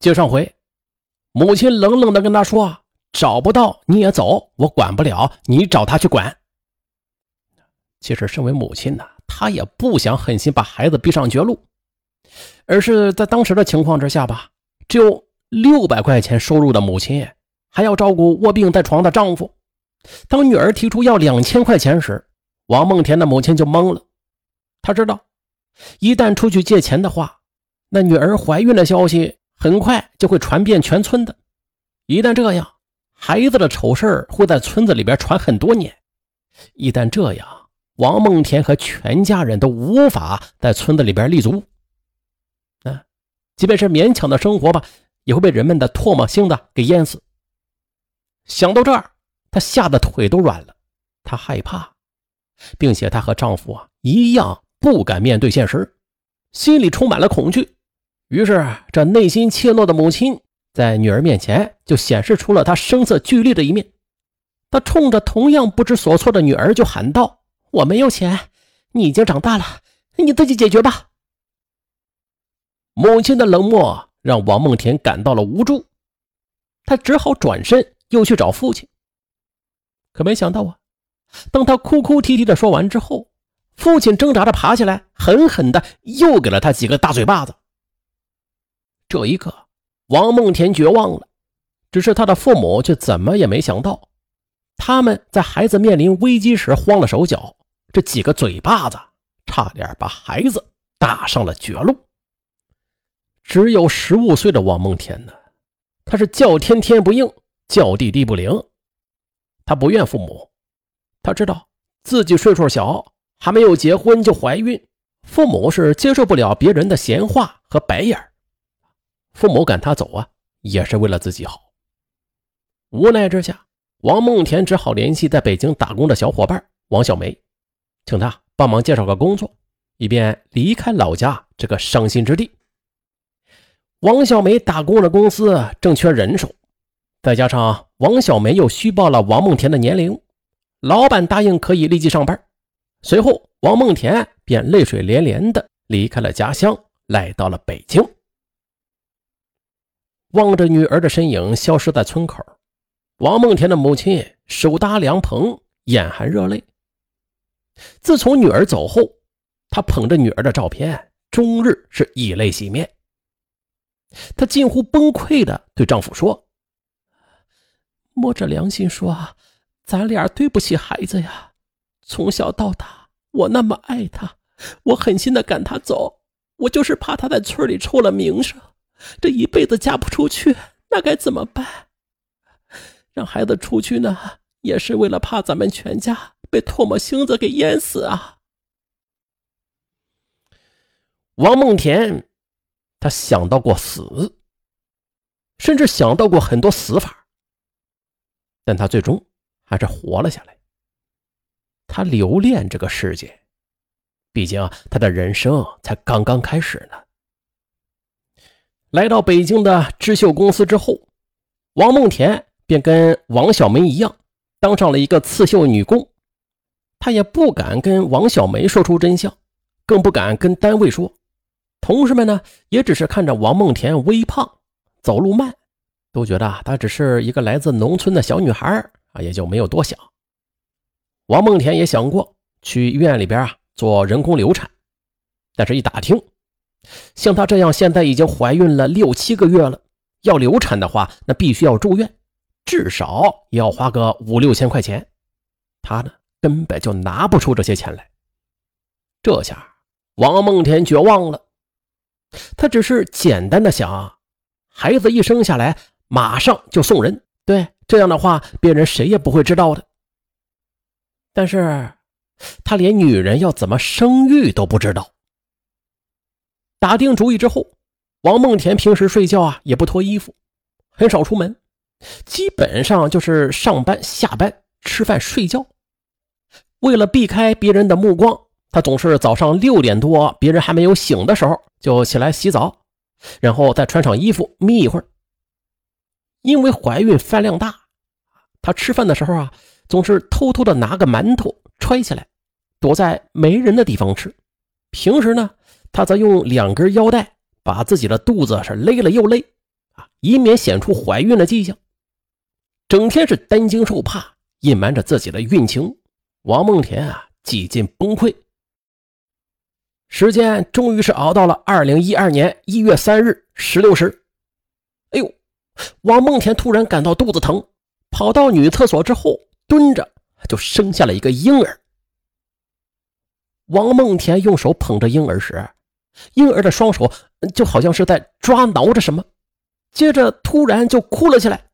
接上回，母亲冷冷的跟他说：“找不到你也走，我管不了，你找他去管。”其实，身为母亲呢，她也不想狠心把孩子逼上绝路，而是在当时的情况之下吧，只有六百块钱收入的母亲，还要照顾卧病在床的丈夫。当女儿提出要两千块钱时，王梦田的母亲就懵了。她知道，一旦出去借钱的话，那女儿怀孕的消息很快就会传遍全村的。一旦这样，孩子的丑事会在村子里边传很多年。一旦这样，王梦田和全家人都无法在村子里边立足。啊，即便是勉强的生活吧，也会被人们的唾沫星子给淹死。想到这儿，她吓得腿都软了。她害怕，并且她和丈夫啊一样不敢面对现实，心里充满了恐惧。于是，这内心怯懦的母亲在女儿面前就显示出了她声色俱厉的一面。她冲着同样不知所措的女儿就喊道。我没有钱，你已经长大了，你自己解决吧。母亲的冷漠让王梦田感到了无助，他只好转身又去找父亲。可没想到啊，当他哭哭啼啼的说完之后，父亲挣扎着爬起来，狠狠的又给了他几个大嘴巴子。这一刻，王梦田绝望了，只是他的父母却怎么也没想到，他们在孩子面临危机时慌了手脚。这几个嘴巴子差点把孩子打上了绝路。只有十五岁的王梦田呢，他是叫天天不应，叫地地不灵。他不怨父母，他知道自己岁数小，还没有结婚就怀孕，父母是接受不了别人的闲话和白眼父母赶他走啊，也是为了自己好。无奈之下，王梦田只好联系在北京打工的小伙伴王小梅。请他帮忙介绍个工作，以便离开老家这个伤心之地。王小梅打工的公司正缺人手，再加上王小梅又虚报了王梦田的年龄，老板答应可以立即上班。随后，王梦田便泪水连连的离开了家乡，来到了北京。望着女儿的身影消失在村口，王梦田的母亲手搭凉棚，眼含热泪。自从女儿走后，她捧着女儿的照片，终日是以泪洗面。她近乎崩溃的对丈夫说：“摸着良心说，咱俩对不起孩子呀。从小到大，我那么爱他，我狠心的赶他走，我就是怕他在村里臭了名声，这一辈子嫁不出去，那该怎么办？让孩子出去呢，也是为了怕咱们全家。”被唾沫星子给淹死啊！王梦田，他想到过死，甚至想到过很多死法，但他最终还是活了下来。他留恋这个世界，毕竟他的人生才刚刚开始呢。来到北京的织绣公司之后，王梦田便跟王小梅一样，当上了一个刺绣女工。他也不敢跟王小梅说出真相，更不敢跟单位说。同事们呢，也只是看着王梦田微胖、走路慢，都觉得她只是一个来自农村的小女孩啊，也就没有多想。王梦田也想过去医院里边啊做人工流产，但是一打听，像她这样现在已经怀孕了六七个月了，要流产的话，那必须要住院，至少也要花个五六千块钱。她呢？根本就拿不出这些钱来。这下王梦田绝望了，他只是简单的想，孩子一生下来马上就送人，对这样的话，别人谁也不会知道的。但是，他连女人要怎么生育都不知道。打定主意之后，王梦田平时睡觉啊也不脱衣服，很少出门，基本上就是上班、下班、吃饭、睡觉。为了避开别人的目光，他总是早上六点多，别人还没有醒的时候就起来洗澡，然后再穿上衣服眯一会儿。因为怀孕饭量大，他吃饭的时候啊，总是偷偷的拿个馒头揣起来，躲在没人的地方吃。平时呢，他则用两根腰带把自己的肚子是勒了又勒，啊以免显出怀孕的迹象。整天是担惊受怕，隐瞒着自己的孕情。王梦田啊，几近崩溃。时间终于是熬到了二零一二年一月三日十六时。哎呦，王梦田突然感到肚子疼，跑到女厕所之后蹲着，就生下了一个婴儿。王梦田用手捧着婴儿时，婴儿的双手就好像是在抓挠着什么，接着突然就哭了起来。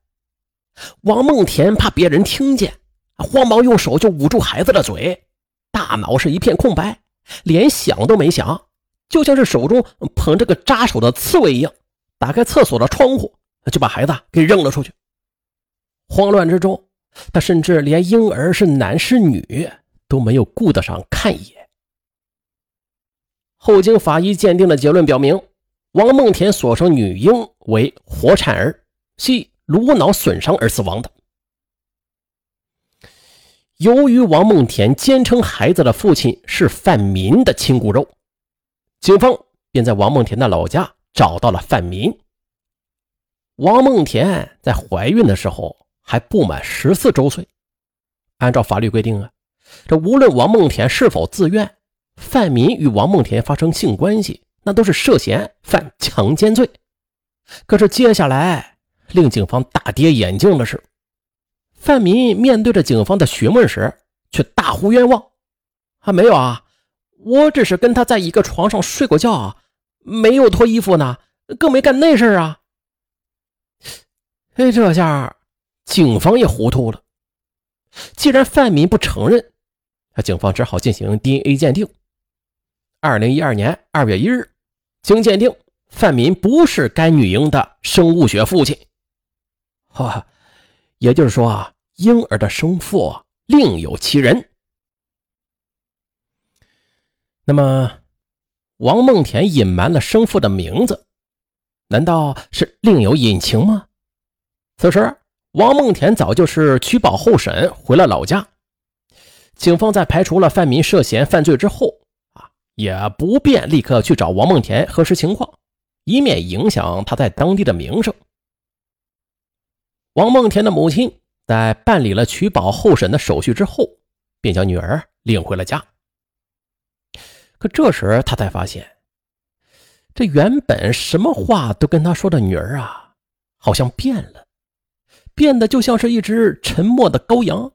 王梦田怕别人听见，慌忙用手就捂住孩子的嘴，大脑是一片空白，连想都没想，就像是手中捧着个扎手的刺猬一样，打开厕所的窗户就把孩子给扔了出去。慌乱之中，他甚至连婴儿是男是女都没有顾得上看一眼。后经法医鉴定的结论表明，王梦田所生女婴为活产儿，系颅脑损伤而死亡的。由于王梦田坚称孩子的父亲是范民的亲骨肉，警方便在王梦田的老家找到了范民。王梦田在怀孕的时候还不满十四周岁，按照法律规定啊，这无论王梦田是否自愿。范民与王梦田发生性关系，那都是涉嫌犯强奸罪。可是接下来令警方大跌眼镜的是，范民面对着警方的询问时，却大呼冤枉：“啊，没有啊，我只是跟他在一个床上睡过觉啊，没有脱衣服呢，更没干那事啊。”哎，这下警方也糊涂了。既然范民不承认，那警方只好进行 DNA 鉴定。二零一二年二月一日，经鉴定，范民不是该女婴的生物学父亲。哈，也就是说啊，婴儿的生父另有其人。那么，王梦田隐瞒了生父的名字，难道是另有隐情吗？此时，王梦田早就是取保候审，回了老家。警方在排除了范民涉嫌犯罪之后。也不便立刻去找王梦田核实情况，以免影响他在当地的名声。王梦田的母亲在办理了取保候审的手续之后，便将女儿领回了家。可这时他才发现，这原本什么话都跟他说的女儿啊，好像变了，变得就像是一只沉默的羔羊，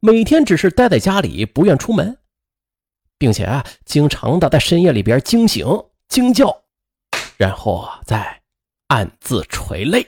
每天只是待在家里，不愿出门。并且啊，经常的在深夜里边惊醒、惊叫，然后啊再暗自垂泪。